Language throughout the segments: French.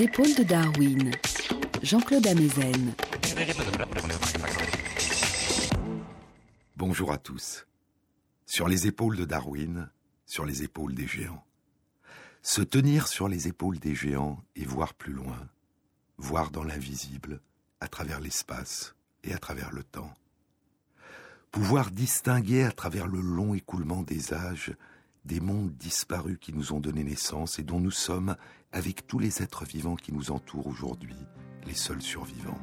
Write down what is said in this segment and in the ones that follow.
Épaules de Darwin, Jean-Claude Amezen. Bonjour à tous. Sur les épaules de Darwin, sur les épaules des géants. Se tenir sur les épaules des géants et voir plus loin, voir dans l'invisible, à travers l'espace et à travers le temps. Pouvoir distinguer à travers le long écoulement des âges des mondes disparus qui nous ont donné naissance et dont nous sommes, avec tous les êtres vivants qui nous entourent aujourd'hui, les seuls survivants.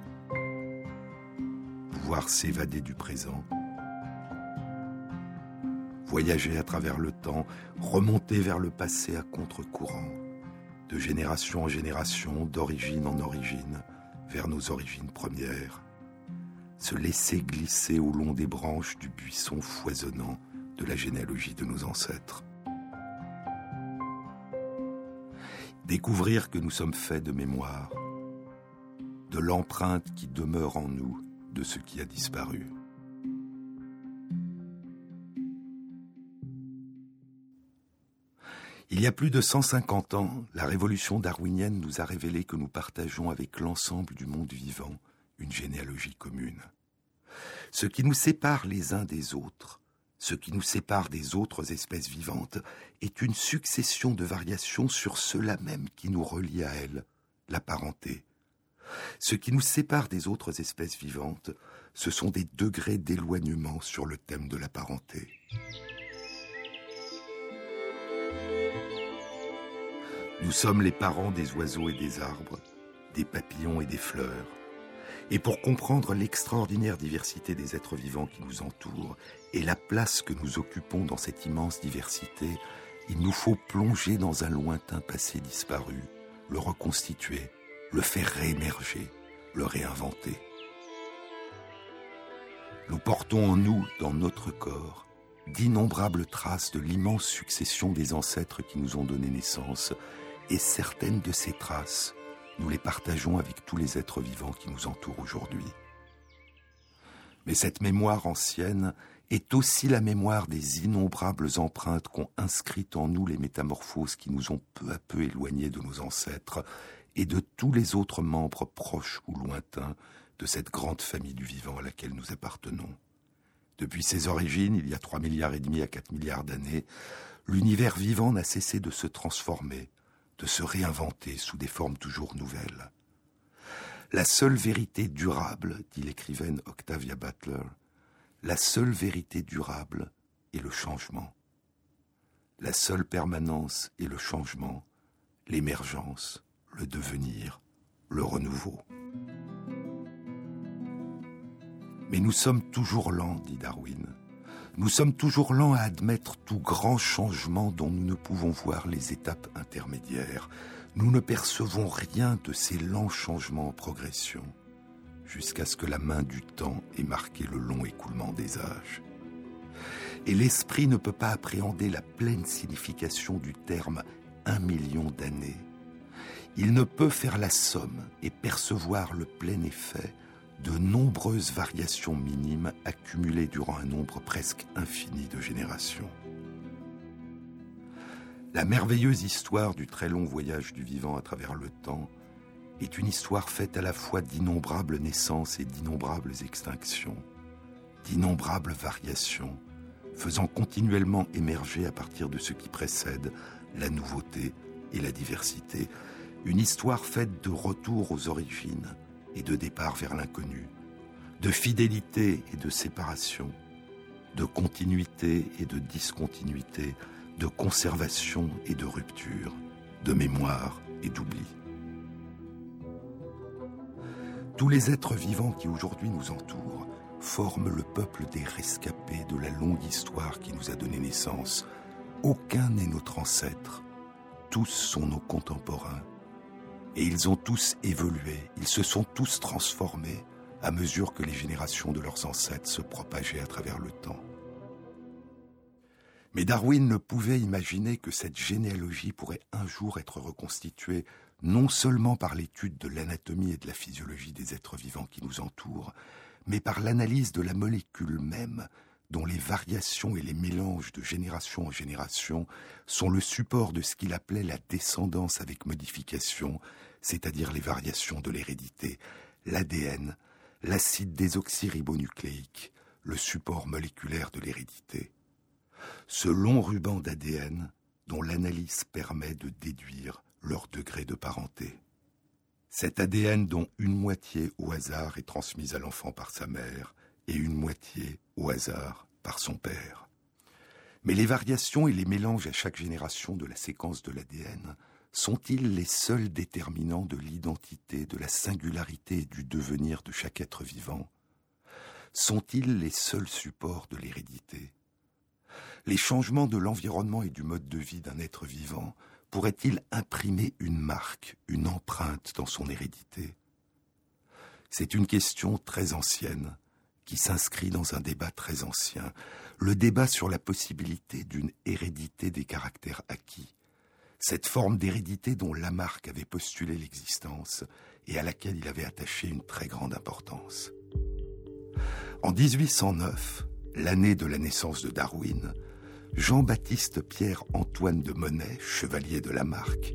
Pouvoir s'évader du présent, voyager à travers le temps, remonter vers le passé à contre-courant, de génération en génération, d'origine en origine, vers nos origines premières, se laisser glisser au long des branches du buisson foisonnant de la généalogie de nos ancêtres. Découvrir que nous sommes faits de mémoire, de l'empreinte qui demeure en nous de ce qui a disparu. Il y a plus de 150 ans, la révolution darwinienne nous a révélé que nous partageons avec l'ensemble du monde vivant une généalogie commune. Ce qui nous sépare les uns des autres, ce qui nous sépare des autres espèces vivantes, est une succession de variations sur cela même qui nous relie à elles, la parenté. Ce qui nous sépare des autres espèces vivantes, ce sont des degrés d'éloignement sur le thème de la parenté. Nous sommes les parents des oiseaux et des arbres, des papillons et des fleurs. Et pour comprendre l'extraordinaire diversité des êtres vivants qui nous entourent et la place que nous occupons dans cette immense diversité, il nous faut plonger dans un lointain passé disparu, le reconstituer, le faire réémerger, le réinventer. Nous portons en nous, dans notre corps, d'innombrables traces de l'immense succession des ancêtres qui nous ont donné naissance, et certaines de ces traces nous les partageons avec tous les êtres vivants qui nous entourent aujourd'hui. Mais cette mémoire ancienne est aussi la mémoire des innombrables empreintes qu'ont inscrites en nous les métamorphoses qui nous ont peu à peu éloignés de nos ancêtres et de tous les autres membres proches ou lointains de cette grande famille du vivant à laquelle nous appartenons. Depuis ses origines, il y a trois milliards et demi à quatre milliards d'années, l'univers vivant n'a cessé de se transformer, de se réinventer sous des formes toujours nouvelles. La seule vérité durable, dit l'écrivaine Octavia Butler, la seule vérité durable est le changement. La seule permanence est le changement, l'émergence, le devenir, le renouveau. Mais nous sommes toujours lents, dit Darwin. Nous sommes toujours lents à admettre tout grand changement dont nous ne pouvons voir les étapes intermédiaires. Nous ne percevons rien de ces lents changements en progression, jusqu'à ce que la main du temps ait marqué le long écoulement des âges. Et l'esprit ne peut pas appréhender la pleine signification du terme un million d'années. Il ne peut faire la somme et percevoir le plein effet de nombreuses variations minimes accumulées durant un nombre presque infini de générations. La merveilleuse histoire du très long voyage du vivant à travers le temps est une histoire faite à la fois d'innombrables naissances et d'innombrables extinctions, d'innombrables variations, faisant continuellement émerger à partir de ce qui précède la nouveauté et la diversité, une histoire faite de retour aux origines, et de départ vers l'inconnu, de fidélité et de séparation, de continuité et de discontinuité, de conservation et de rupture, de mémoire et d'oubli. Tous les êtres vivants qui aujourd'hui nous entourent forment le peuple des rescapés de la longue histoire qui nous a donné naissance. Aucun n'est notre ancêtre, tous sont nos contemporains et ils ont tous évolué, ils se sont tous transformés à mesure que les générations de leurs ancêtres se propageaient à travers le temps. Mais Darwin ne pouvait imaginer que cette généalogie pourrait un jour être reconstituée non seulement par l'étude de l'anatomie et de la physiologie des êtres vivants qui nous entourent, mais par l'analyse de la molécule même dont les variations et les mélanges de génération en génération sont le support de ce qu'il appelait la descendance avec modification, c'est-à-dire les variations de l'hérédité, l'ADN, l'acide désoxyribonucléique, le support moléculaire de l'hérédité. Ce long ruban d'ADN dont l'analyse permet de déduire leur degré de parenté. Cet ADN dont une moitié au hasard est transmise à l'enfant par sa mère et une moitié au hasard par son père. Mais les variations et les mélanges à chaque génération de la séquence de l'ADN sont-ils les seuls déterminants de l'identité, de la singularité et du devenir de chaque être vivant? Sont-ils les seuls supports de l'hérédité? Les changements de l'environnement et du mode de vie d'un être vivant pourrait-il imprimer une marque, une empreinte dans son hérédité? C'est une question très ancienne qui s'inscrit dans un débat très ancien, le débat sur la possibilité d'une hérédité des caractères acquis, cette forme d'hérédité dont Lamarck avait postulé l'existence et à laquelle il avait attaché une très grande importance. En 1809, l'année de la naissance de Darwin, Jean-Baptiste Pierre-Antoine de Monet, chevalier de Lamarck,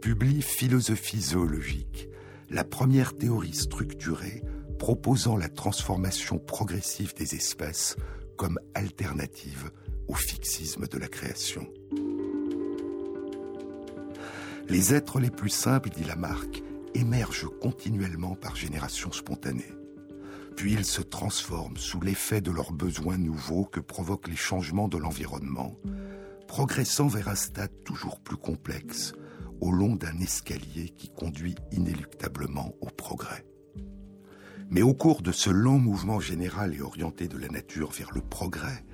publie Philosophie zoologique, la première théorie structurée proposant la transformation progressive des espèces comme alternative au fixisme de la création. Les êtres les plus simples, dit Lamarck, émergent continuellement par génération spontanée puis ils se transforment sous l'effet de leurs besoins nouveaux que provoquent les changements de l'environnement, progressant vers un stade toujours plus complexe au long d'un escalier qui conduit inéluctablement au progrès. Mais au cours de ce lent mouvement général et orienté de la nature vers le progrès,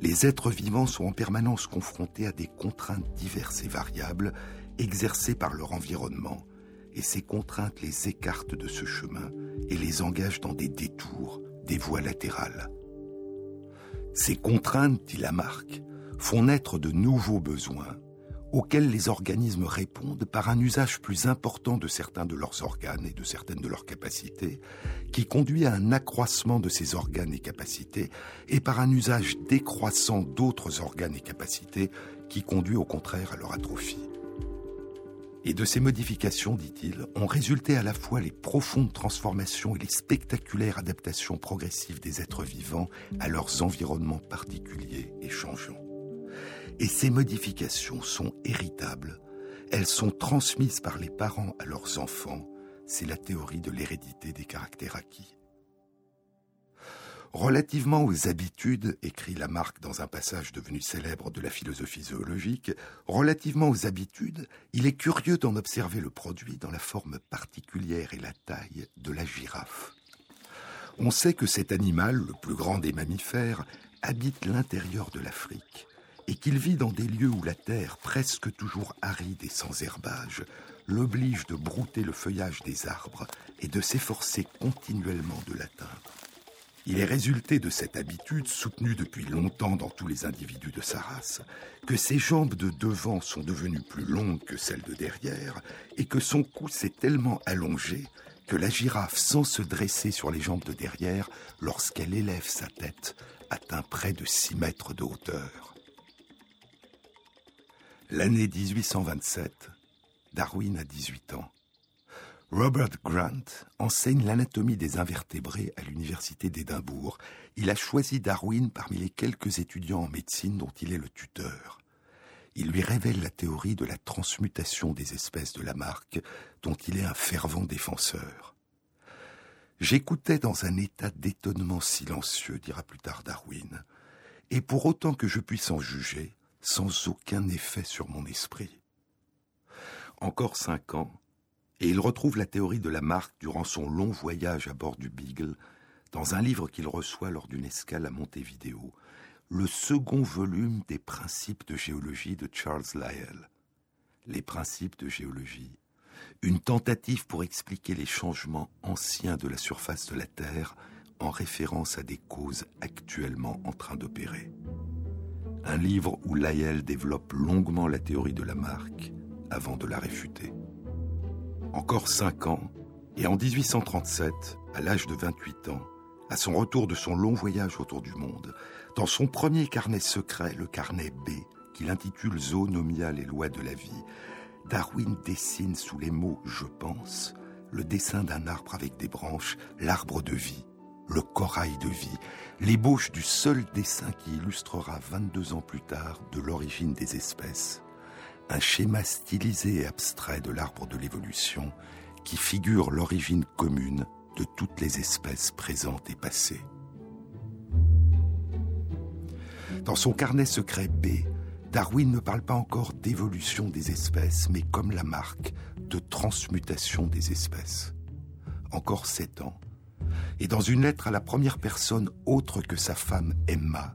les êtres vivants sont en permanence confrontés à des contraintes diverses et variables exercées par leur environnement, et ces contraintes les écartent de ce chemin et les engagent dans des détours, des voies latérales. Ces contraintes, dit Lamarck, font naître de nouveaux besoins auxquels les organismes répondent par un usage plus important de certains de leurs organes et de certaines de leurs capacités, qui conduit à un accroissement de ces organes et capacités, et par un usage décroissant d'autres organes et capacités, qui conduit au contraire à leur atrophie. Et de ces modifications, dit-il, ont résulté à la fois les profondes transformations et les spectaculaires adaptations progressives des êtres vivants à leurs environnements particuliers et changeants. Et ces modifications sont héritables, elles sont transmises par les parents à leurs enfants, c'est la théorie de l'hérédité des caractères acquis. Relativement aux habitudes, écrit Lamarck dans un passage devenu célèbre de la philosophie zoologique, relativement aux habitudes, il est curieux d'en observer le produit dans la forme particulière et la taille de la girafe. On sait que cet animal, le plus grand des mammifères, habite l'intérieur de l'Afrique et qu'il vit dans des lieux où la terre, presque toujours aride et sans herbage, l'oblige de brouter le feuillage des arbres et de s'efforcer continuellement de l'atteindre. Il est résulté de cette habitude, soutenue depuis longtemps dans tous les individus de sa race, que ses jambes de devant sont devenues plus longues que celles de derrière, et que son cou s'est tellement allongé que la girafe, sans se dresser sur les jambes de derrière, lorsqu'elle élève sa tête, atteint près de 6 mètres de hauteur. L'année 1827, Darwin a 18 ans. Robert Grant enseigne l'anatomie des invertébrés à l'université d'Édimbourg. Il a choisi Darwin parmi les quelques étudiants en médecine dont il est le tuteur. Il lui révèle la théorie de la transmutation des espèces de Lamarck, dont il est un fervent défenseur. J'écoutais dans un état d'étonnement silencieux, dira plus tard Darwin, et pour autant que je puisse en juger, sans aucun effet sur mon esprit. Encore cinq ans, et il retrouve la théorie de Lamarck durant son long voyage à bord du Beagle dans un livre qu'il reçoit lors d'une escale à Montevideo, le second volume des principes de géologie de Charles Lyell. Les principes de géologie, une tentative pour expliquer les changements anciens de la surface de la Terre en référence à des causes actuellement en train d'opérer. Un livre où Lyell développe longuement la théorie de Lamarck avant de la réfuter encore cinq ans, et en 1837, à l'âge de 28 ans, À son retour de son long voyage autour du monde, dans son premier carnet secret, le carnet B, qu'il intitule Zoonomia, les lois de la vie, Darwin dessine sous les mots je pense le dessin d'un arbre avec des branches, l'arbre de vie, le corail de vie, l'ébauche du seul dessin qui illustrera 22 ans plus tard de l'origine des espèces, un schéma stylisé et abstrait de l'arbre de l'évolution qui figure l'origine commune de toutes les espèces présentes et passées. Dans son carnet secret B, Darwin ne parle pas encore d'évolution des espèces, mais comme la marque de transmutation des espèces. Encore sept ans. Et dans une lettre à la première personne autre que sa femme Emma,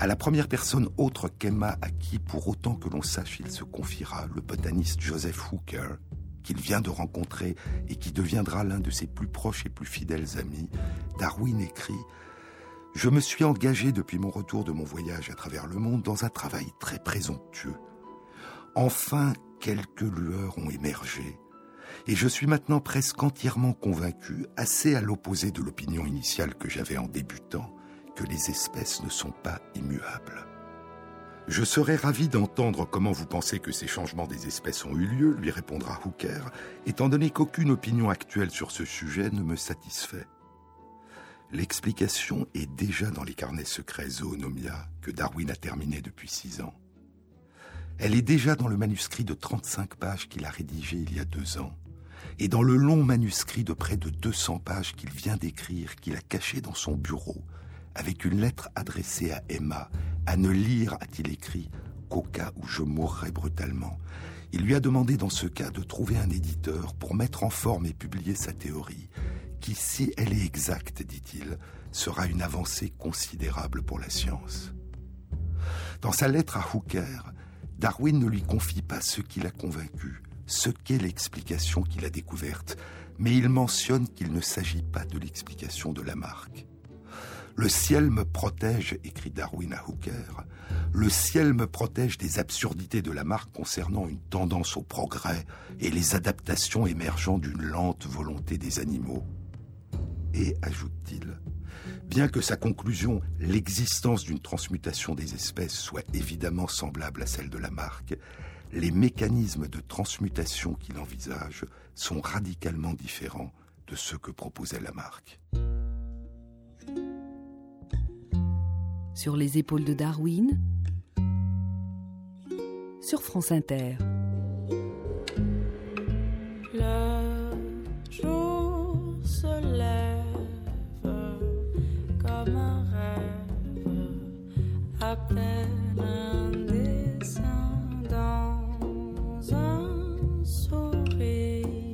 à la première personne autre qu'Emma à qui, pour autant que l'on sache, il se confiera, le botaniste Joseph Hooker, qu'il vient de rencontrer et qui deviendra l'un de ses plus proches et plus fidèles amis, Darwin écrit Je me suis engagé depuis mon retour de mon voyage à travers le monde dans un travail très présomptueux. Enfin, quelques lueurs ont émergé, et je suis maintenant presque entièrement convaincu, assez à l'opposé de l'opinion initiale que j'avais en débutant, que les espèces ne sont pas immuables. Je serais ravi d'entendre comment vous pensez que ces changements des espèces ont eu lieu, lui répondra Hooker, étant donné qu'aucune opinion actuelle sur ce sujet ne me satisfait. L'explication est déjà dans les carnets secrets Zoonomia que Darwin a terminés depuis six ans. Elle est déjà dans le manuscrit de 35 pages qu'il a rédigé il y a deux ans, et dans le long manuscrit de près de 200 pages qu'il vient d'écrire, qu'il a caché dans son bureau, avec une lettre adressée à Emma, à ne lire, a-t-il écrit, qu'au cas où je mourrais brutalement. Il lui a demandé dans ce cas de trouver un éditeur pour mettre en forme et publier sa théorie, qui, si elle est exacte, dit-il, sera une avancée considérable pour la science. Dans sa lettre à Hooker, Darwin ne lui confie pas ce qui l'a convaincu, ce qu'est l'explication qu'il a découverte, mais il mentionne qu'il ne s'agit pas de l'explication de Lamarck. Le ciel me protège, écrit Darwin à Hooker, le ciel me protège des absurdités de Lamarck concernant une tendance au progrès et les adaptations émergeant d'une lente volonté des animaux. Et, ajoute-t-il, bien que sa conclusion, l'existence d'une transmutation des espèces, soit évidemment semblable à celle de Lamarck, les mécanismes de transmutation qu'il envisage sont radicalement différents de ceux que proposait Lamarck. Sur les épaules de Darwin, sur France Inter. Le jour se lève comme un rêve, à peine un dessin dans un sourire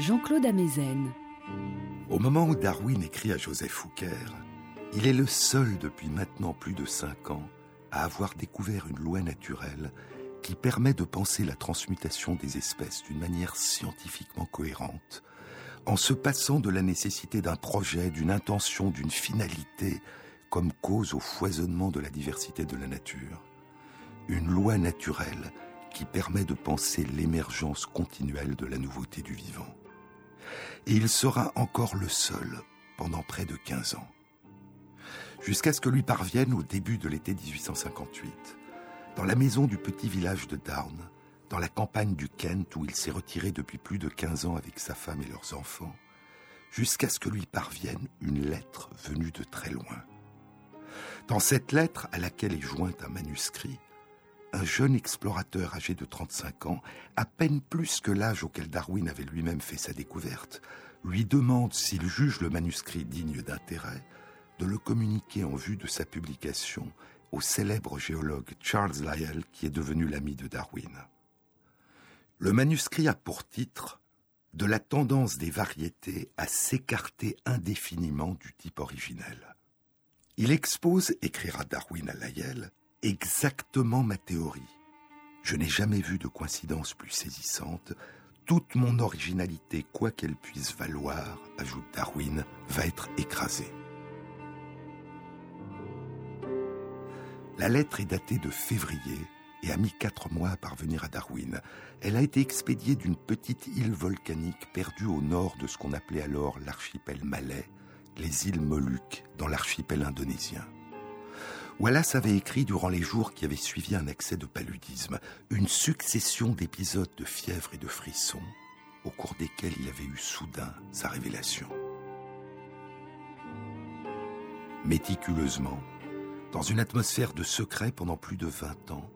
Jean-Claude Amezen. Au moment où Darwin écrit à Joseph Fouquer, il est le seul depuis maintenant plus de cinq ans à avoir découvert une loi naturelle qui permet de penser la transmutation des espèces d'une manière scientifiquement cohérente, en se passant de la nécessité d'un projet, d'une intention, d'une finalité, comme cause au foisonnement de la diversité de la nature. Une loi naturelle qui permet de penser l'émergence continuelle de la nouveauté du vivant et il sera encore le seul pendant près de 15 ans. Jusqu'à ce que lui parvienne au début de l'été 1858, dans la maison du petit village de Down, dans la campagne du Kent où il s'est retiré depuis plus de 15 ans avec sa femme et leurs enfants, jusqu'à ce que lui parvienne une lettre venue de très loin. Dans cette lettre, à laquelle est joint un manuscrit, un jeune explorateur âgé de 35 ans, à peine plus que l'âge auquel Darwin avait lui-même fait sa découverte, lui demande s'il juge le manuscrit digne d'intérêt de le communiquer en vue de sa publication au célèbre géologue Charles Lyell qui est devenu l'ami de Darwin. Le manuscrit a pour titre De la tendance des variétés à s'écarter indéfiniment du type originel. Il expose, écrira Darwin à Lyell, exactement ma théorie. Je n'ai jamais vu de coïncidence plus saisissante. Toute mon originalité, quoi qu'elle puisse valoir, ajoute Darwin, va être écrasée. La lettre est datée de février et a mis quatre mois à parvenir à Darwin. Elle a été expédiée d'une petite île volcanique perdue au nord de ce qu'on appelait alors l'archipel malais, les îles Moluques, dans l'archipel indonésien. Wallace avait écrit durant les jours qui avaient suivi un accès de paludisme une succession d'épisodes de fièvre et de frissons au cours desquels il avait eu soudain sa révélation. Méticuleusement, dans une atmosphère de secret pendant plus de 20 ans,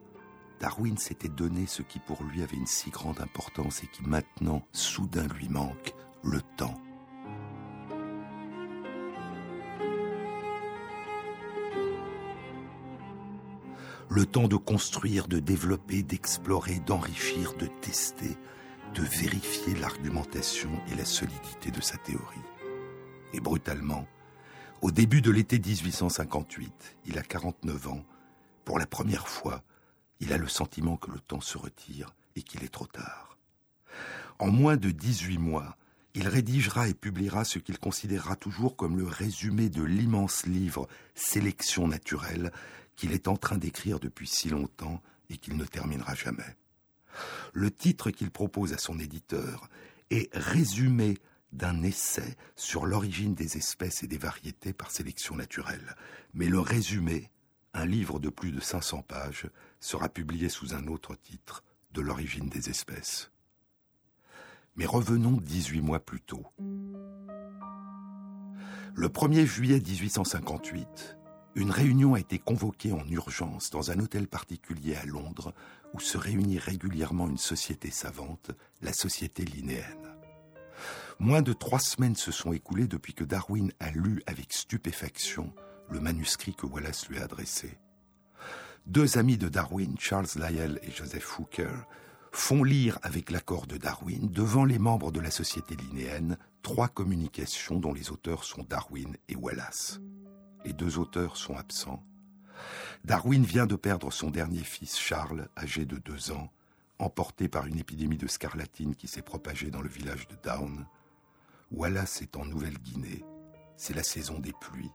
Darwin s'était donné ce qui pour lui avait une si grande importance et qui maintenant soudain lui manque, le temps le temps de construire, de développer, d'explorer, d'enrichir, de tester, de vérifier l'argumentation et la solidité de sa théorie. Et brutalement, au début de l'été 1858, il a 49 ans, pour la première fois, il a le sentiment que le temps se retire et qu'il est trop tard. En moins de 18 mois, il rédigera et publiera ce qu'il considérera toujours comme le résumé de l'immense livre Sélection naturelle qu'il est en train d'écrire depuis si longtemps et qu'il ne terminera jamais. Le titre qu'il propose à son éditeur est Résumé d'un essai sur l'origine des espèces et des variétés par sélection naturelle. Mais le résumé, un livre de plus de 500 pages, sera publié sous un autre titre, De l'origine des espèces. Mais revenons 18 mois plus tôt. Le 1er juillet 1858, une réunion a été convoquée en urgence dans un hôtel particulier à Londres où se réunit régulièrement une société savante, la Société Linéenne. Moins de trois semaines se sont écoulées depuis que Darwin a lu avec stupéfaction le manuscrit que Wallace lui a adressé. Deux amis de Darwin, Charles Lyell et Joseph Hooker, font lire avec l'accord de Darwin devant les membres de la Société linéenne trois communications dont les auteurs sont Darwin et Wallace. Les deux auteurs sont absents. Darwin vient de perdre son dernier fils Charles, âgé de deux ans, emporté par une épidémie de scarlatine qui s'est propagée dans le village de Down. Wallace est en Nouvelle-Guinée. C'est la saison des pluies.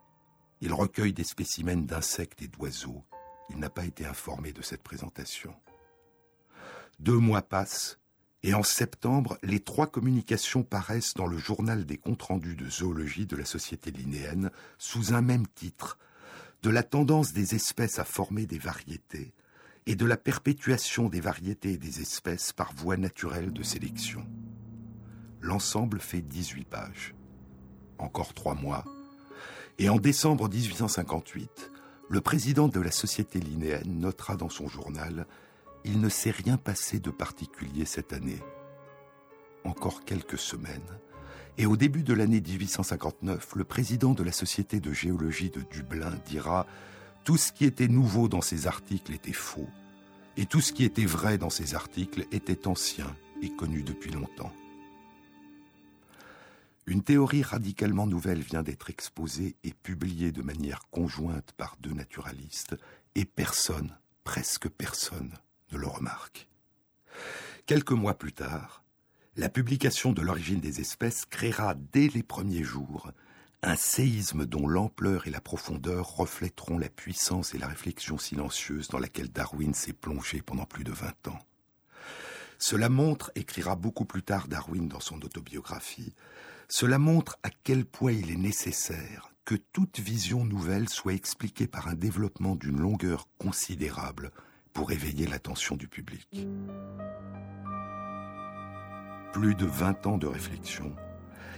Il recueille des spécimens d'insectes et d'oiseaux. Il n'a pas été informé de cette présentation. Deux mois passent, et en septembre, les trois communications paraissent dans le journal des comptes rendus de zoologie de la Société linéenne sous un même titre, de la tendance des espèces à former des variétés et de la perpétuation des variétés et des espèces par voie naturelle de sélection. L'ensemble fait 18 pages. Encore trois mois. Et en décembre 1858, le président de la Société linéenne notera dans son journal Il ne s'est rien passé de particulier cette année. Encore quelques semaines, et au début de l'année 1859, le président de la Société de géologie de Dublin dira Tout ce qui était nouveau dans ces articles était faux, et tout ce qui était vrai dans ces articles était ancien et connu depuis longtemps. Une théorie radicalement nouvelle vient d'être exposée et publiée de manière conjointe par deux naturalistes, et personne, presque personne, ne le remarque. Quelques mois plus tard, la publication de l'origine des espèces créera dès les premiers jours un séisme dont l'ampleur et la profondeur reflèteront la puissance et la réflexion silencieuse dans laquelle Darwin s'est plongé pendant plus de vingt ans. Cela montre, écrira beaucoup plus tard Darwin dans son autobiographie, cela montre à quel point il est nécessaire que toute vision nouvelle soit expliquée par un développement d'une longueur considérable pour éveiller l'attention du public. Plus de 20 ans de réflexion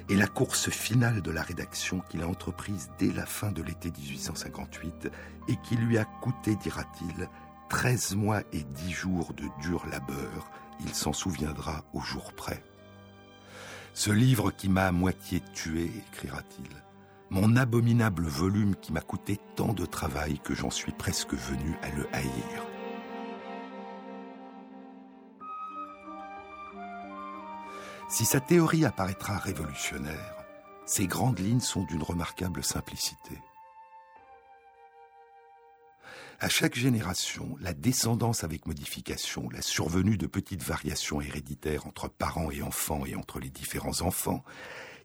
et la course finale de la rédaction qu'il a entreprise dès la fin de l'été 1858 et qui lui a coûté, dira-t-il, 13 mois et 10 jours de dur labeur, il s'en souviendra au jour près. Ce livre qui m'a à moitié tué, écrira-t-il, mon abominable volume qui m'a coûté tant de travail que j'en suis presque venu à le haïr. Si sa théorie apparaîtra révolutionnaire, ses grandes lignes sont d'une remarquable simplicité. À chaque génération, la descendance avec modification, la survenue de petites variations héréditaires entre parents et enfants et entre les différents enfants,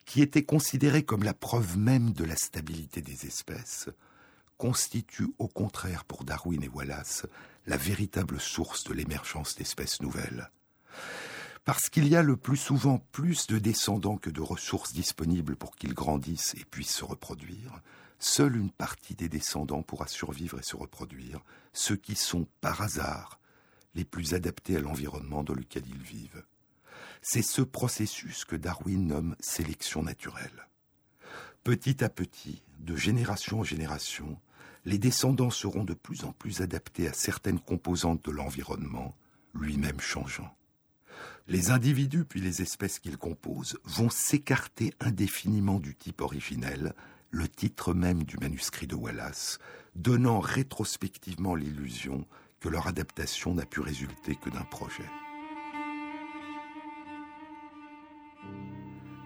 qui étaient considérées comme la preuve même de la stabilité des espèces, constitue au contraire pour Darwin et Wallace la véritable source de l'émergence d'espèces nouvelles. Parce qu'il y a le plus souvent plus de descendants que de ressources disponibles pour qu'ils grandissent et puissent se reproduire, seule une partie des descendants pourra survivre et se reproduire, ceux qui sont, par hasard, les plus adaptés à l'environnement dans lequel ils vivent. C'est ce processus que Darwin nomme sélection naturelle. Petit à petit, de génération en génération, les descendants seront de plus en plus adaptés à certaines composantes de l'environnement, lui-même changeant. Les individus puis les espèces qu'ils composent vont s'écarter indéfiniment du type originel le titre même du manuscrit de Wallace, donnant rétrospectivement l'illusion que leur adaptation n'a pu résulter que d'un projet.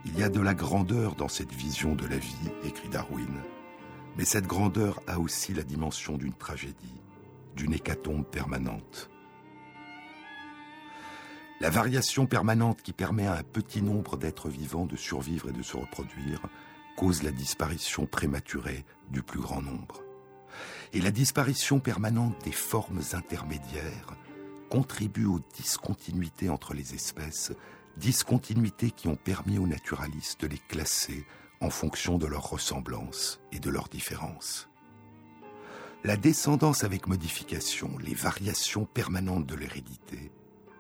Il y a de la grandeur dans cette vision de la vie, écrit Darwin, mais cette grandeur a aussi la dimension d'une tragédie, d'une hécatombe permanente. La variation permanente qui permet à un petit nombre d'êtres vivants de survivre et de se reproduire cause la disparition prématurée du plus grand nombre. Et la disparition permanente des formes intermédiaires contribue aux discontinuités entre les espèces, discontinuités qui ont permis aux naturalistes de les classer en fonction de leur ressemblance et de leurs différences. La descendance avec modification, les variations permanentes de l'hérédité,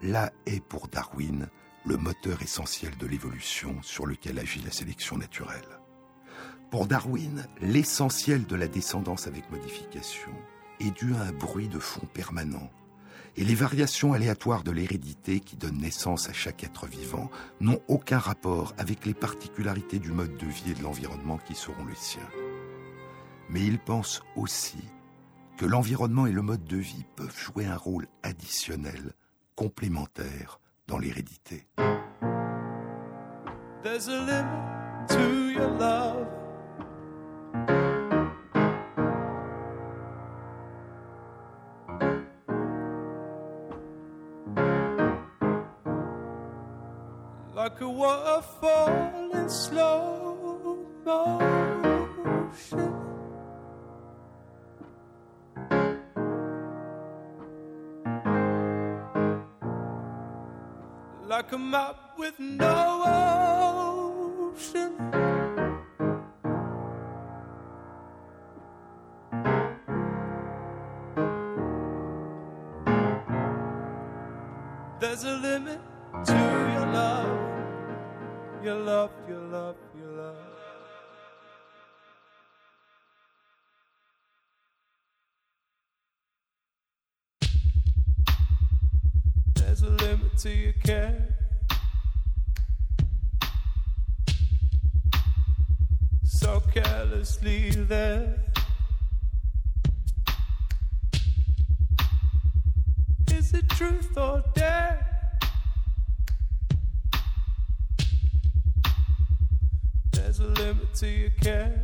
là est pour Darwin le moteur essentiel de l'évolution sur lequel agit la sélection naturelle. Pour Darwin, l'essentiel de la descendance avec modification est dû à un bruit de fond permanent. Et les variations aléatoires de l'hérédité qui donnent naissance à chaque être vivant n'ont aucun rapport avec les particularités du mode de vie et de l'environnement qui seront les siens. Mais il pense aussi que l'environnement et le mode de vie peuvent jouer un rôle additionnel, complémentaire, dans l'hérédité. There's a limit to your love. Like a waterfall in slow motion. Like come up with no ocean. There's a limit to your love, your love, your love, your love. There's a limit to your care. Carelessly there. Is it truth or dare? There's a limit to your care.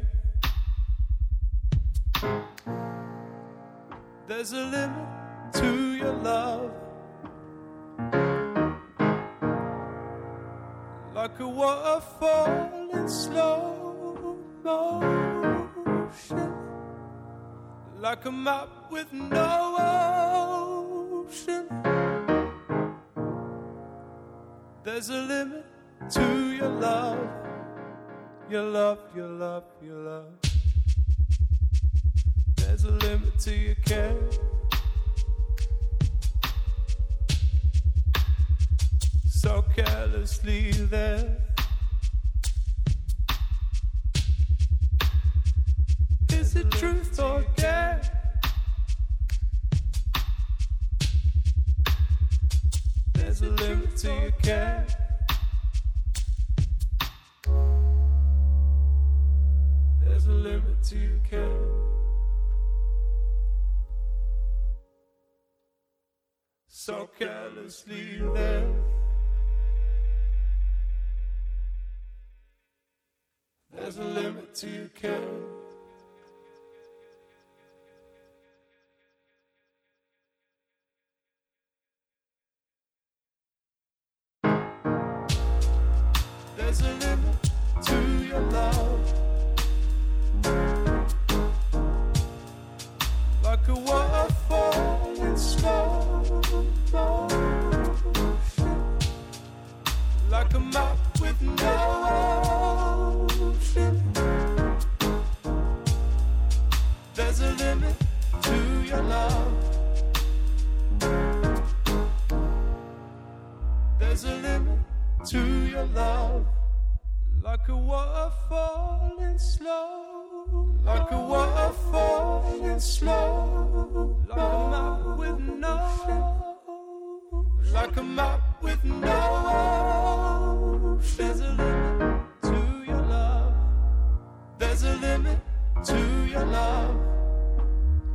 There's a limit to your love. Like a waterfall in slow motion. Like a map with no ocean. There's a limit to your love. Your love, your love, your love. There's a limit to your care. So carelessly there. It truth or dare? There's a limit to your care. There's a limit to your care. So. There's a limit to your care. There's a limit to your love. There's a limit to your love. Like a waterfall in slow. Like a waterfall in slow. Like a map with no. Like a map with no. There's a limit to your love. There's a limit to your love.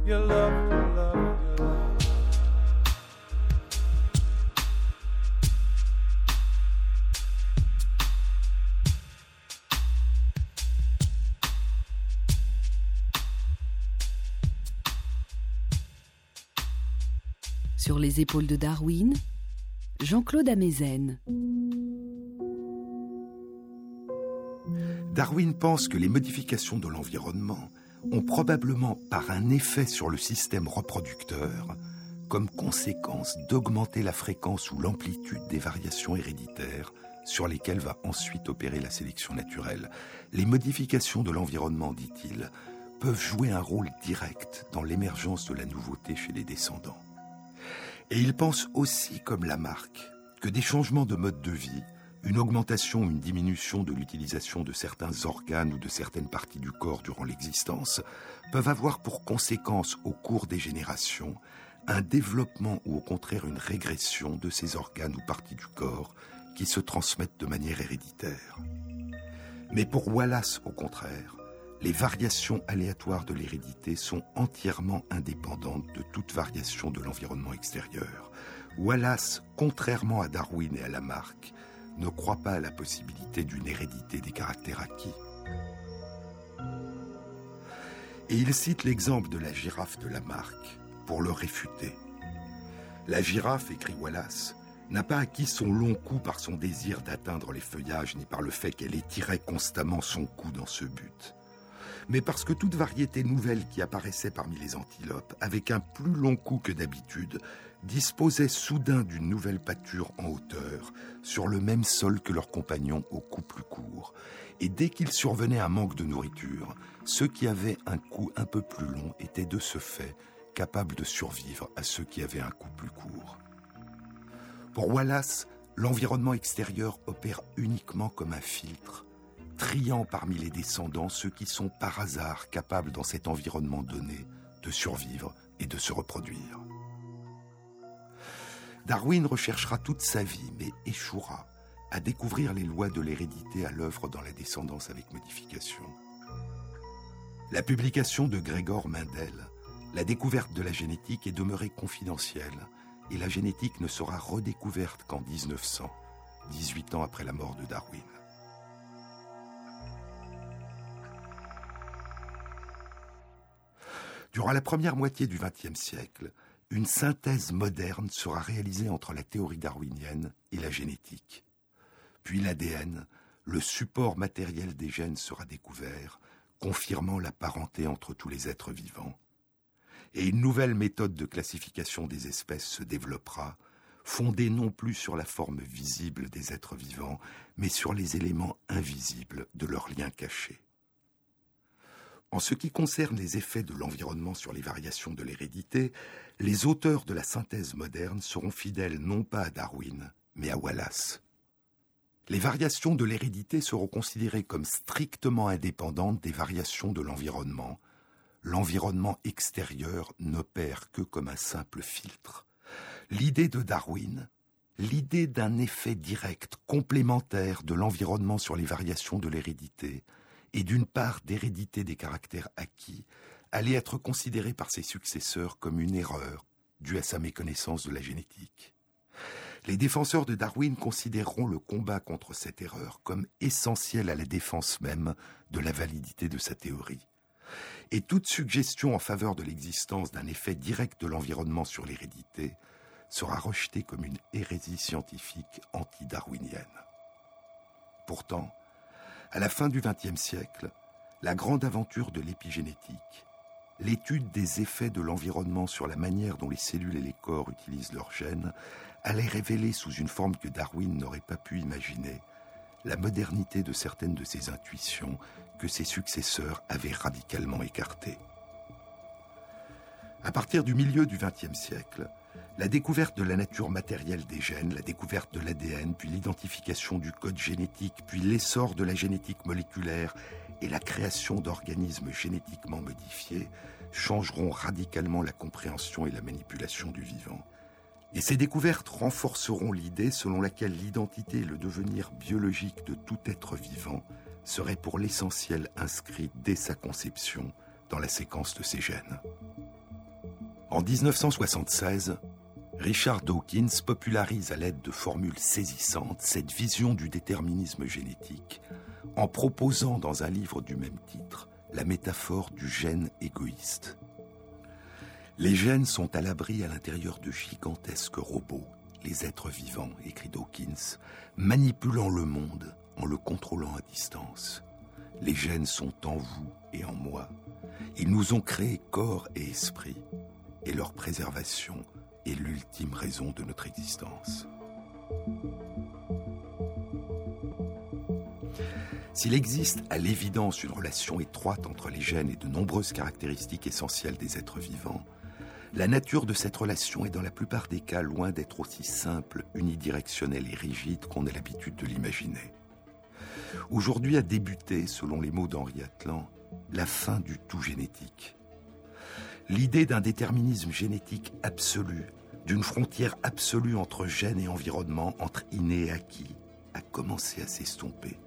Love, love, love. Sur les épaules de Darwin, Jean-Claude Amezen. Darwin pense que les modifications de l'environnement ont probablement, par un effet sur le système reproducteur, comme conséquence d'augmenter la fréquence ou l'amplitude des variations héréditaires sur lesquelles va ensuite opérer la sélection naturelle. Les modifications de l'environnement, dit-il, peuvent jouer un rôle direct dans l'émergence de la nouveauté chez les descendants. Et il pense aussi, comme Lamarck, que des changements de mode de vie, une augmentation ou une diminution de l'utilisation de certains organes ou de certaines parties du corps durant l'existence peuvent avoir pour conséquence au cours des générations un développement ou au contraire une régression de ces organes ou parties du corps qui se transmettent de manière héréditaire. Mais pour Wallace, au contraire, les variations aléatoires de l'hérédité sont entièrement indépendantes de toute variation de l'environnement extérieur. Wallace, contrairement à Darwin et à Lamarck, ne croit pas à la possibilité d'une hérédité des caractères acquis. Et il cite l'exemple de la girafe de Lamarck pour le réfuter. La girafe, écrit Wallace, n'a pas acquis son long cou par son désir d'atteindre les feuillages ni par le fait qu'elle étirait constamment son cou dans ce but, mais parce que toute variété nouvelle qui apparaissait parmi les antilopes, avec un plus long cou que d'habitude, disposaient soudain d'une nouvelle pâture en hauteur, sur le même sol que leurs compagnons au cou plus court. Et dès qu'il survenait un manque de nourriture, ceux qui avaient un cou un peu plus long étaient de ce fait capables de survivre à ceux qui avaient un cou plus court. Pour Wallace, l'environnement extérieur opère uniquement comme un filtre, triant parmi les descendants ceux qui sont par hasard capables dans cet environnement donné de survivre et de se reproduire. Darwin recherchera toute sa vie, mais échouera à découvrir les lois de l'hérédité à l'œuvre dans la descendance avec modification. La publication de Gregor Mendel, La découverte de la génétique, est demeurée confidentielle et la génétique ne sera redécouverte qu'en 1900, 18 ans après la mort de Darwin. Durant la première moitié du XXe siècle, une synthèse moderne sera réalisée entre la théorie darwinienne et la génétique. Puis l'ADN, le support matériel des gènes, sera découvert, confirmant la parenté entre tous les êtres vivants. Et une nouvelle méthode de classification des espèces se développera, fondée non plus sur la forme visible des êtres vivants, mais sur les éléments invisibles de leurs liens cachés. En ce qui concerne les effets de l'environnement sur les variations de l'hérédité, les auteurs de la synthèse moderne seront fidèles non pas à Darwin, mais à Wallace. Les variations de l'hérédité seront considérées comme strictement indépendantes des variations de l'environnement. L'environnement extérieur n'opère que comme un simple filtre. L'idée de Darwin, l'idée d'un effet direct, complémentaire de l'environnement sur les variations de l'hérédité, et d'une part d'hérédité des caractères acquis, allait être considérée par ses successeurs comme une erreur due à sa méconnaissance de la génétique. Les défenseurs de Darwin considéreront le combat contre cette erreur comme essentiel à la défense même de la validité de sa théorie. Et toute suggestion en faveur de l'existence d'un effet direct de l'environnement sur l'hérédité sera rejetée comme une hérésie scientifique anti-darwinienne. Pourtant, à la fin du XXe siècle, la grande aventure de l'épigénétique, l'étude des effets de l'environnement sur la manière dont les cellules et les corps utilisent leurs gènes, allait révéler sous une forme que Darwin n'aurait pas pu imaginer la modernité de certaines de ses intuitions que ses successeurs avaient radicalement écartées. À partir du milieu du XXe siècle, la découverte de la nature matérielle des gènes, la découverte de l'ADN, puis l'identification du code génétique, puis l'essor de la génétique moléculaire et la création d'organismes génétiquement modifiés changeront radicalement la compréhension et la manipulation du vivant. Et ces découvertes renforceront l'idée selon laquelle l'identité et le devenir biologique de tout être vivant seraient pour l'essentiel inscrits dès sa conception dans la séquence de ses gènes. En 1976, Richard Dawkins popularise à l'aide de formules saisissantes cette vision du déterminisme génétique en proposant dans un livre du même titre la métaphore du gène égoïste. Les gènes sont à l'abri à l'intérieur de gigantesques robots, les êtres vivants, écrit Dawkins, manipulant le monde en le contrôlant à distance. Les gènes sont en vous et en moi. Ils nous ont créés corps et esprit, et leur préservation est l'ultime raison de notre existence. S'il existe à l'évidence une relation étroite entre les gènes et de nombreuses caractéristiques essentielles des êtres vivants, la nature de cette relation est dans la plupart des cas loin d'être aussi simple, unidirectionnelle et rigide qu'on a l'habitude de l'imaginer. Aujourd'hui a débuté, selon les mots d'Henri Atlan, la fin du tout génétique. L'idée d'un déterminisme génétique absolu, d'une frontière absolue entre gènes et environnement, entre inné et acquis, a commencé à s'estomper.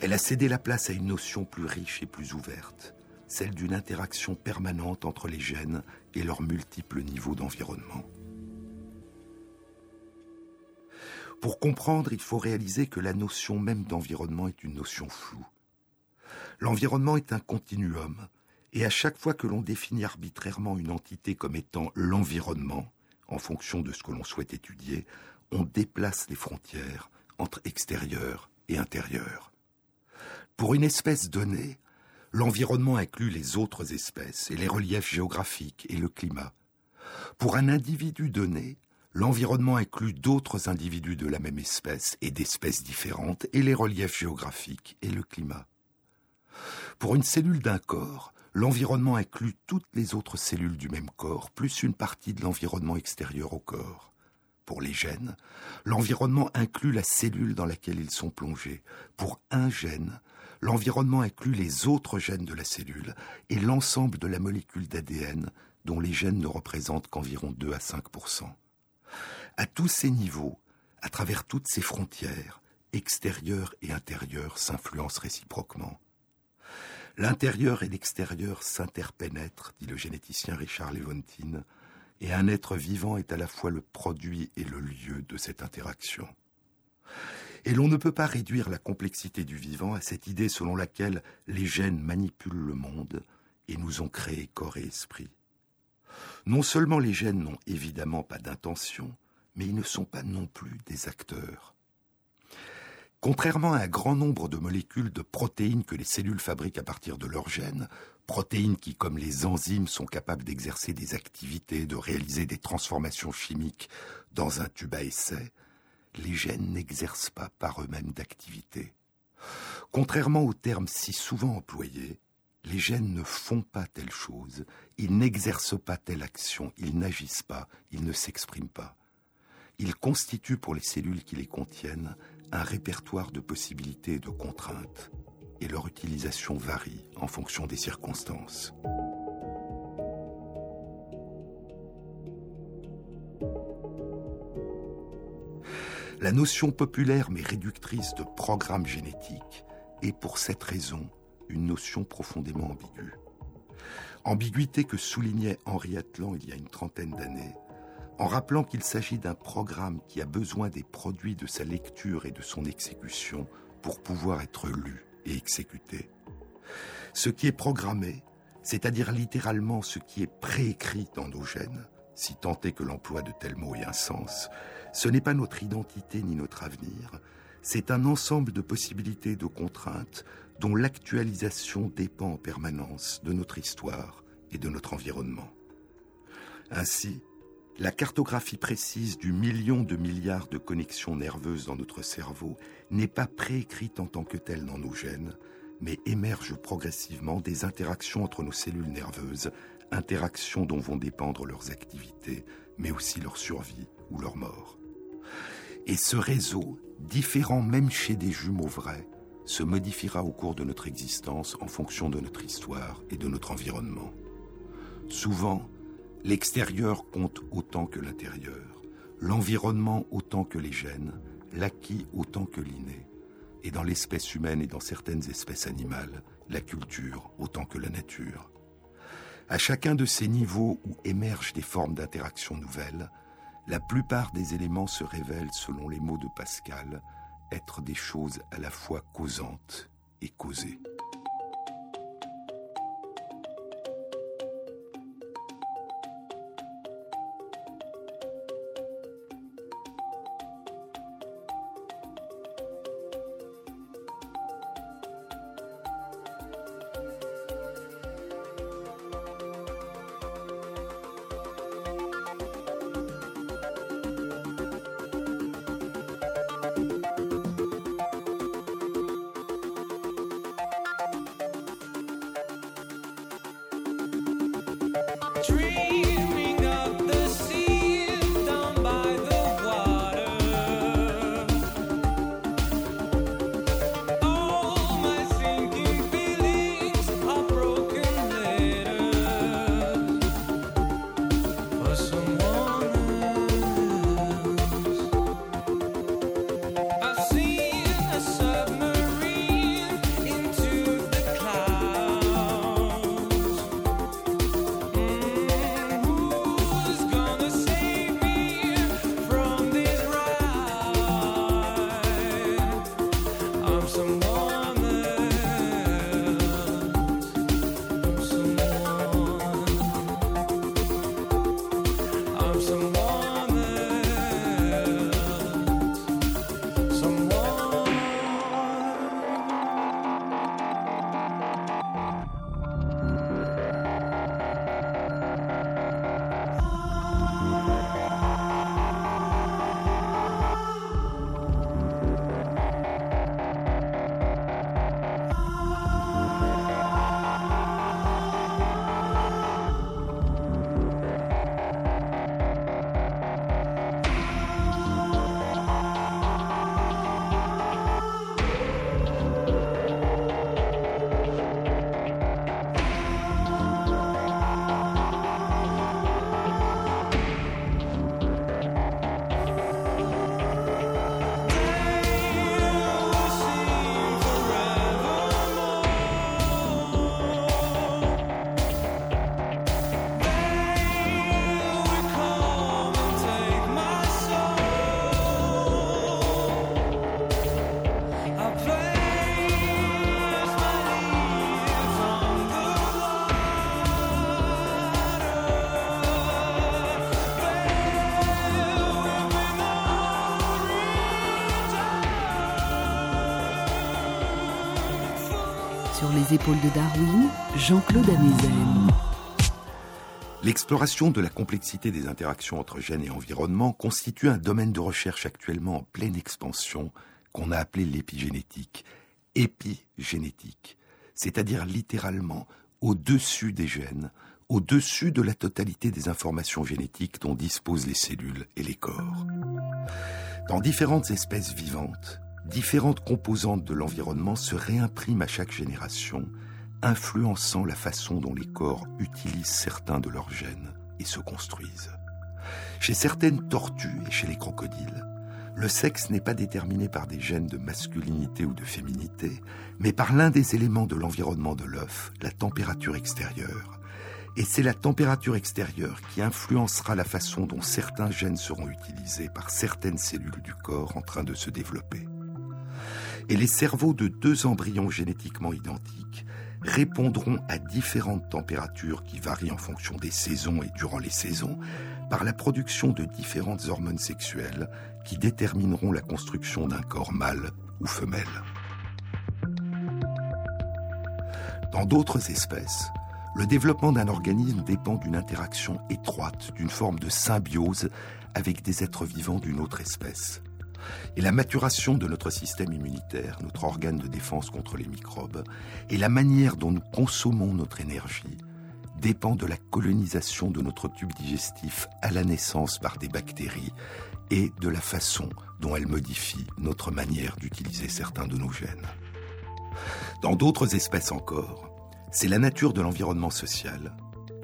Elle a cédé la place à une notion plus riche et plus ouverte, celle d'une interaction permanente entre les gènes et leurs multiples niveaux d'environnement. Pour comprendre, il faut réaliser que la notion même d'environnement est une notion floue. L'environnement est un continuum, et à chaque fois que l'on définit arbitrairement une entité comme étant l'environnement, en fonction de ce que l'on souhaite étudier, on déplace les frontières entre extérieur et intérieur. Pour une espèce donnée, l'environnement inclut les autres espèces et les reliefs géographiques et le climat. Pour un individu donné, l'environnement inclut d'autres individus de la même espèce et d'espèces différentes et les reliefs géographiques et le climat. Pour une cellule d'un corps, l'environnement inclut toutes les autres cellules du même corps, plus une partie de l'environnement extérieur au corps. Pour les gènes, l'environnement inclut la cellule dans laquelle ils sont plongés. Pour un gène, l'environnement inclut les autres gènes de la cellule et l'ensemble de la molécule d'ADN dont les gènes ne représentent qu'environ 2 à 5% À tous ces niveaux, à travers toutes ces frontières, extérieures et intérieures s'influencent réciproquement. L'intérieur et l'extérieur s'interpénètrent, dit le généticien Richard Levontin, et un être vivant est à la fois le produit et le lieu de cette interaction. Et l'on ne peut pas réduire la complexité du vivant à cette idée selon laquelle les gènes manipulent le monde et nous ont créé corps et esprit. Non seulement les gènes n'ont évidemment pas d'intention, mais ils ne sont pas non plus des acteurs. Contrairement à un grand nombre de molécules de protéines que les cellules fabriquent à partir de leurs gènes, protéines qui, comme les enzymes, sont capables d'exercer des activités, de réaliser des transformations chimiques dans un tube à essai, les gènes n'exercent pas par eux-mêmes d'activité. Contrairement aux termes si souvent employés, les gènes ne font pas telle chose, ils n'exercent pas telle action, ils n'agissent pas, ils ne s'expriment pas. Ils constituent pour les cellules qui les contiennent un répertoire de possibilités et de contraintes, et leur utilisation varie en fonction des circonstances. La notion populaire mais réductrice de programme génétique est pour cette raison une notion profondément ambiguë. Ambiguïté que soulignait Henri Atlan il y a une trentaine d'années en rappelant qu'il s'agit d'un programme qui a besoin des produits de sa lecture et de son exécution pour pouvoir être lu et exécuté. Ce qui est programmé, c'est-à-dire littéralement ce qui est préécrit dans nos gènes, si tant est que l'emploi de tels mots ait un sens, ce n'est pas notre identité ni notre avenir, c'est un ensemble de possibilités et de contraintes dont l'actualisation dépend en permanence de notre histoire et de notre environnement. Ainsi, la cartographie précise du million de milliards de connexions nerveuses dans notre cerveau n'est pas préécrite en tant que telle dans nos gènes, mais émerge progressivement des interactions entre nos cellules nerveuses, interactions dont vont dépendre leurs activités, mais aussi leur survie ou leur mort. Et ce réseau, différent même chez des jumeaux vrais, se modifiera au cours de notre existence en fonction de notre histoire et de notre environnement. Souvent, L'extérieur compte autant que l'intérieur, l'environnement autant que les gènes, l'acquis autant que l'inné, et dans l'espèce humaine et dans certaines espèces animales, la culture autant que la nature. À chacun de ces niveaux où émergent des formes d'interaction nouvelles, la plupart des éléments se révèlent, selon les mots de Pascal, être des choses à la fois causantes et causées. Les épaules de Darwin, Jean-Claude Amezen. L'exploration de la complexité des interactions entre gènes et environnement constitue un domaine de recherche actuellement en pleine expansion qu'on a appelé l'épigénétique. Épigénétique, c'est-à-dire littéralement au-dessus des gènes, au-dessus de la totalité des informations génétiques dont disposent les cellules et les corps. Dans différentes espèces vivantes, différentes composantes de l'environnement se réimpriment à chaque génération, influençant la façon dont les corps utilisent certains de leurs gènes et se construisent. Chez certaines tortues et chez les crocodiles, le sexe n'est pas déterminé par des gènes de masculinité ou de féminité, mais par l'un des éléments de l'environnement de l'œuf, la température extérieure, et c'est la température extérieure qui influencera la façon dont certains gènes seront utilisés par certaines cellules du corps en train de se développer. Et les cerveaux de deux embryons génétiquement identiques répondront à différentes températures qui varient en fonction des saisons et durant les saisons par la production de différentes hormones sexuelles qui détermineront la construction d'un corps mâle ou femelle. Dans d'autres espèces, le développement d'un organisme dépend d'une interaction étroite, d'une forme de symbiose avec des êtres vivants d'une autre espèce. Et la maturation de notre système immunitaire, notre organe de défense contre les microbes, et la manière dont nous consommons notre énergie dépend de la colonisation de notre tube digestif à la naissance par des bactéries et de la façon dont elles modifient notre manière d'utiliser certains de nos gènes. Dans d'autres espèces encore, c'est la nature de l'environnement social,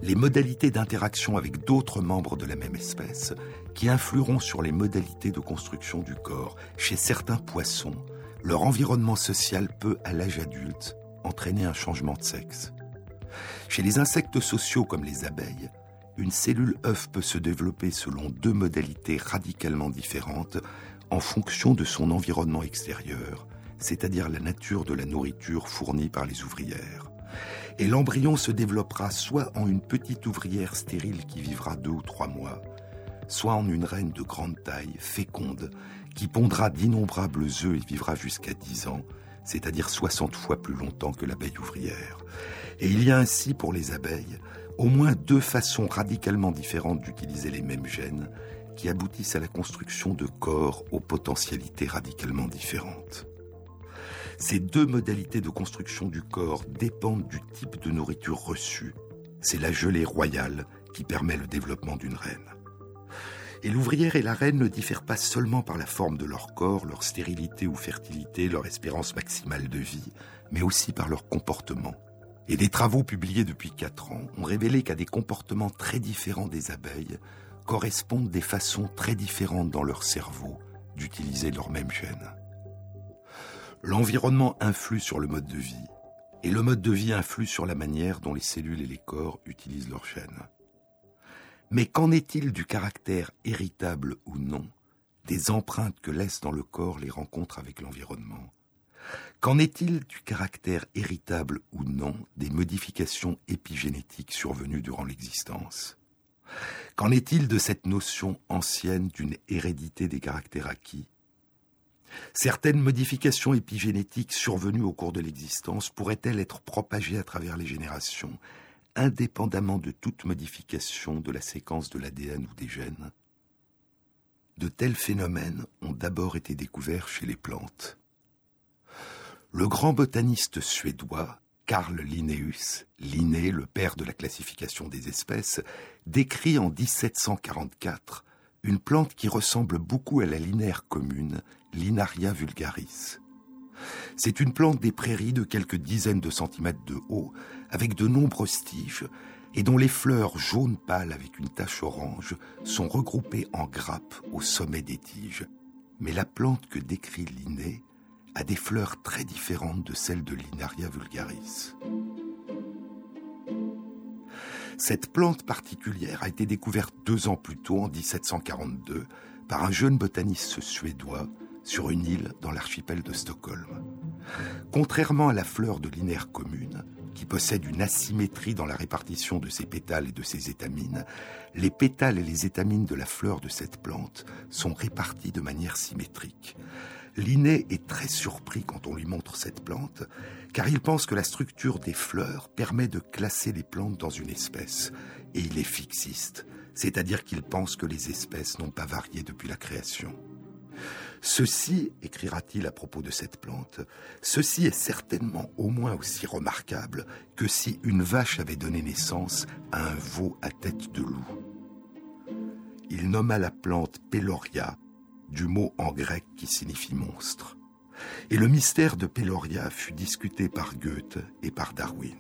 les modalités d'interaction avec d'autres membres de la même espèce qui influeront sur les modalités de construction du corps. Chez certains poissons, leur environnement social peut, à l'âge adulte, entraîner un changement de sexe. Chez les insectes sociaux comme les abeilles, une cellule œuf peut se développer selon deux modalités radicalement différentes en fonction de son environnement extérieur, c'est-à-dire la nature de la nourriture fournie par les ouvrières et l'embryon se développera soit en une petite ouvrière stérile qui vivra deux ou trois mois, soit en une reine de grande taille, féconde, qui pondra d'innombrables œufs et vivra jusqu'à dix ans, c'est-à-dire soixante fois plus longtemps que l'abeille ouvrière. Et il y a ainsi pour les abeilles au moins deux façons radicalement différentes d'utiliser les mêmes gènes qui aboutissent à la construction de corps aux potentialités radicalement différentes. Ces deux modalités de construction du corps dépendent du type de nourriture reçue. C'est la gelée royale qui permet le développement d'une reine. Et l'ouvrière et la reine ne diffèrent pas seulement par la forme de leur corps, leur stérilité ou fertilité, leur espérance maximale de vie, mais aussi par leur comportement. Et des travaux publiés depuis quatre ans ont révélé qu'à des comportements très différents des abeilles correspondent des façons très différentes dans leur cerveau d'utiliser leur même gène. L'environnement influe sur le mode de vie, et le mode de vie influe sur la manière dont les cellules et les corps utilisent leurs gènes. Mais qu'en est-il du caractère héritable ou non des empreintes que laissent dans le corps les rencontres avec l'environnement? Qu'en est-il du caractère héritable ou non des modifications épigénétiques survenues durant l'existence? Qu'en est-il de cette notion ancienne d'une hérédité des caractères acquis? Certaines modifications épigénétiques survenues au cours de l'existence pourraient-elles être propagées à travers les générations, indépendamment de toute modification de la séquence de l'ADN ou des gènes De tels phénomènes ont d'abord été découverts chez les plantes. Le grand botaniste suédois Carl Linnaeus, Linné, le père de la classification des espèces, décrit en 1744 une plante qui ressemble beaucoup à la linaire commune Linaria vulgaris. C'est une plante des prairies de quelques dizaines de centimètres de haut, avec de nombreuses tiges, et dont les fleurs jaunes pâles avec une tache orange sont regroupées en grappes au sommet des tiges. Mais la plante que décrit Linné a des fleurs très différentes de celles de Linaria vulgaris. Cette plante particulière a été découverte deux ans plus tôt, en 1742, par un jeune botaniste suédois sur une île dans l'archipel de Stockholm. Contrairement à la fleur de l'inaire commune, qui possède une asymétrie dans la répartition de ses pétales et de ses étamines, les pétales et les étamines de la fleur de cette plante sont répartis de manière symétrique. Linné est très surpris quand on lui montre cette plante, car il pense que la structure des fleurs permet de classer les plantes dans une espèce, et il est fixiste, c'est-à-dire qu'il pense que les espèces n'ont pas varié depuis la création. Ceci, écrira-t-il à propos de cette plante, ceci est certainement au moins aussi remarquable que si une vache avait donné naissance à un veau à tête de loup. Il nomma la plante Peloria, du mot en grec qui signifie monstre. Et le mystère de Peloria fut discuté par Goethe et par Darwin.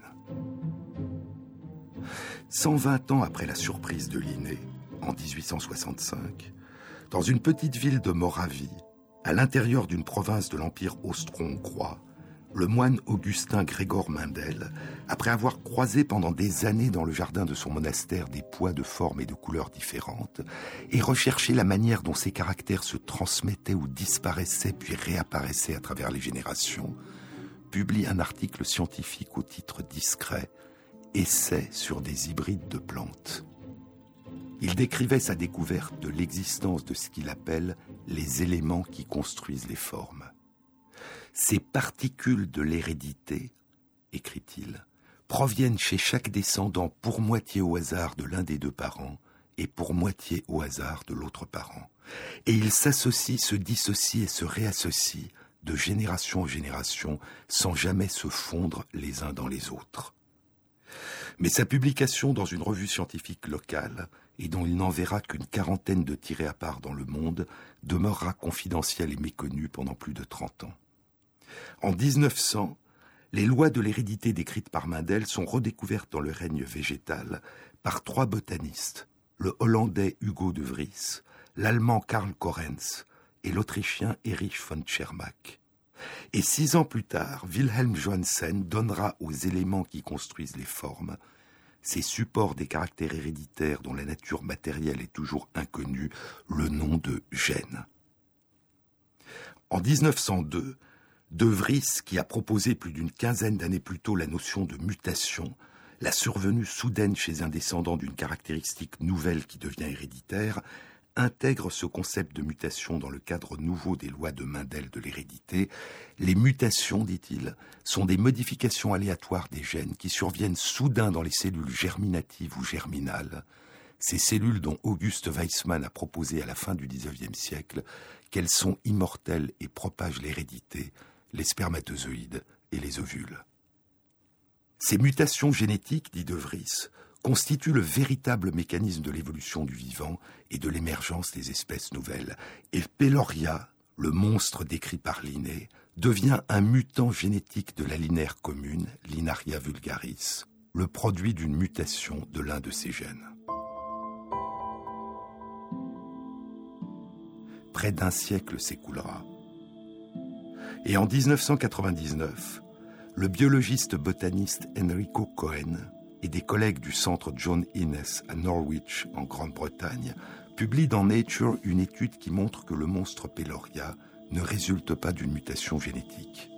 120 ans après la surprise de Linné, en 1865, dans une petite ville de Moravie, à l'intérieur d'une province de l'Empire austro-hongrois, le moine Augustin Grégor Mendel, après avoir croisé pendant des années dans le jardin de son monastère des poids de formes et de couleurs différentes, et recherché la manière dont ces caractères se transmettaient ou disparaissaient puis réapparaissaient à travers les générations, publie un article scientifique au titre discret Essai sur des hybrides de plantes. Il décrivait sa découverte de l'existence de ce qu'il appelle les éléments qui construisent les formes. Ces particules de l'hérédité, écrit-il, proviennent chez chaque descendant pour moitié au hasard de l'un des deux parents et pour moitié au hasard de l'autre parent. Et ils s'associent, se dissocient et se réassocient de génération en génération sans jamais se fondre les uns dans les autres. Mais sa publication dans une revue scientifique locale, et dont il n'enverra qu'une quarantaine de tirés à part dans le monde, demeurera confidentielle et méconnue pendant plus de 30 ans. En 1900, les lois de l'hérédité décrites par Mendel sont redécouvertes dans le règne végétal par trois botanistes, le hollandais Hugo de Vries, l'allemand Karl Korenz et l'autrichien Erich von Tschermak. Et six ans plus tard, Wilhelm Johansen donnera aux éléments qui construisent les formes ces supports des caractères héréditaires dont la nature matérielle est toujours inconnue, le nom de gènes. En 1902, De Vries, qui a proposé plus d'une quinzaine d'années plus tôt la notion de mutation, la survenue soudaine chez un descendant d'une caractéristique nouvelle qui devient héréditaire, intègre ce concept de mutation dans le cadre nouveau des lois de Mendel de l'hérédité. Les mutations, dit-il, sont des modifications aléatoires des gènes qui surviennent soudain dans les cellules germinatives ou germinales, ces cellules dont Auguste Weissmann a proposé à la fin du XIXe siècle qu'elles sont immortelles et propagent l'hérédité, les spermatozoïdes et les ovules. Ces mutations génétiques, dit De Vries, constitue le véritable mécanisme de l'évolution du vivant et de l'émergence des espèces nouvelles. Et Peloria, le monstre décrit par Linné, devient un mutant génétique de la linaire commune, Linaria vulgaris, le produit d'une mutation de l'un de ses gènes. Près d'un siècle s'écoulera. Et en 1999, le biologiste botaniste Enrico Cohen et des collègues du centre John Innes à Norwich, en Grande-Bretagne, publient dans Nature une étude qui montre que le monstre Peloria ne résulte pas d'une mutation génétique.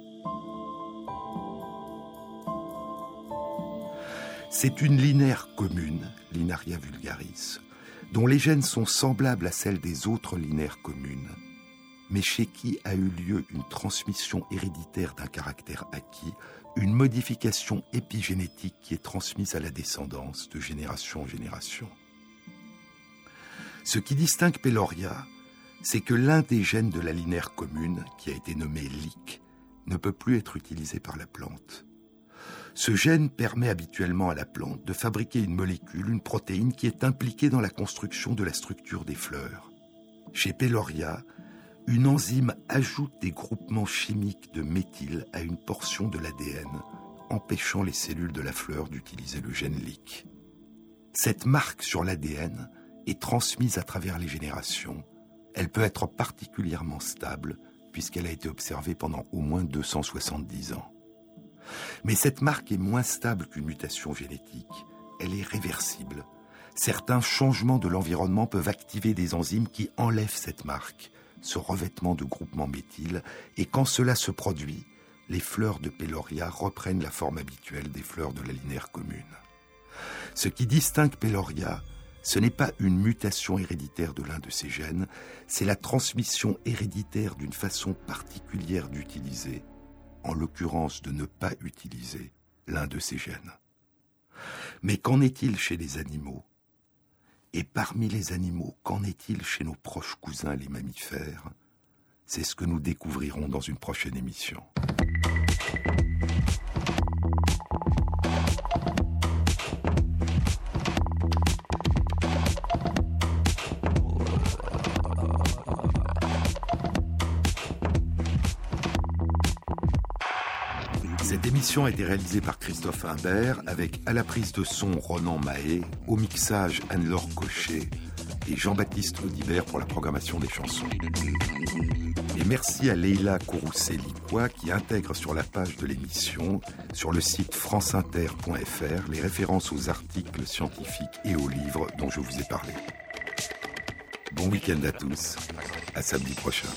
C'est une linaire commune, Linaria vulgaris, dont les gènes sont semblables à celles des autres linaires communes, mais chez qui a eu lieu une transmission héréditaire d'un caractère acquis une modification épigénétique qui est transmise à la descendance de génération en génération. Ce qui distingue Peloria, c'est que l'un des gènes de la linaire commune, qui a été nommé LIC, ne peut plus être utilisé par la plante. Ce gène permet habituellement à la plante de fabriquer une molécule, une protéine qui est impliquée dans la construction de la structure des fleurs. Chez Peloria, une enzyme ajoute des groupements chimiques de méthyle à une portion de l'ADN, empêchant les cellules de la fleur d'utiliser le gène LIC. Cette marque sur l'ADN est transmise à travers les générations. Elle peut être particulièrement stable puisqu'elle a été observée pendant au moins 270 ans. Mais cette marque est moins stable qu'une mutation génétique. Elle est réversible. Certains changements de l'environnement peuvent activer des enzymes qui enlèvent cette marque ce revêtement de groupement méthyle, et quand cela se produit, les fleurs de Peloria reprennent la forme habituelle des fleurs de la linaire commune. Ce qui distingue Peloria, ce n'est pas une mutation héréditaire de l'un de ces gènes, c'est la transmission héréditaire d'une façon particulière d'utiliser, en l'occurrence de ne pas utiliser l'un de ces gènes. Mais qu'en est-il chez les animaux? Et parmi les animaux, qu'en est-il chez nos proches cousins les mammifères? C'est ce que nous découvrirons dans une prochaine émission. Émission a été réalisée par Christophe Imbert avec à la prise de son Ronan Mahé, au mixage Anne-Laure Cochet et Jean-Baptiste Audibert pour la programmation des chansons. Et merci à Leila Kourousselikwa qui intègre sur la page de l'émission, sur le site franceinter.fr, les références aux articles scientifiques et aux livres dont je vous ai parlé. Bon week-end à tous, à samedi prochain.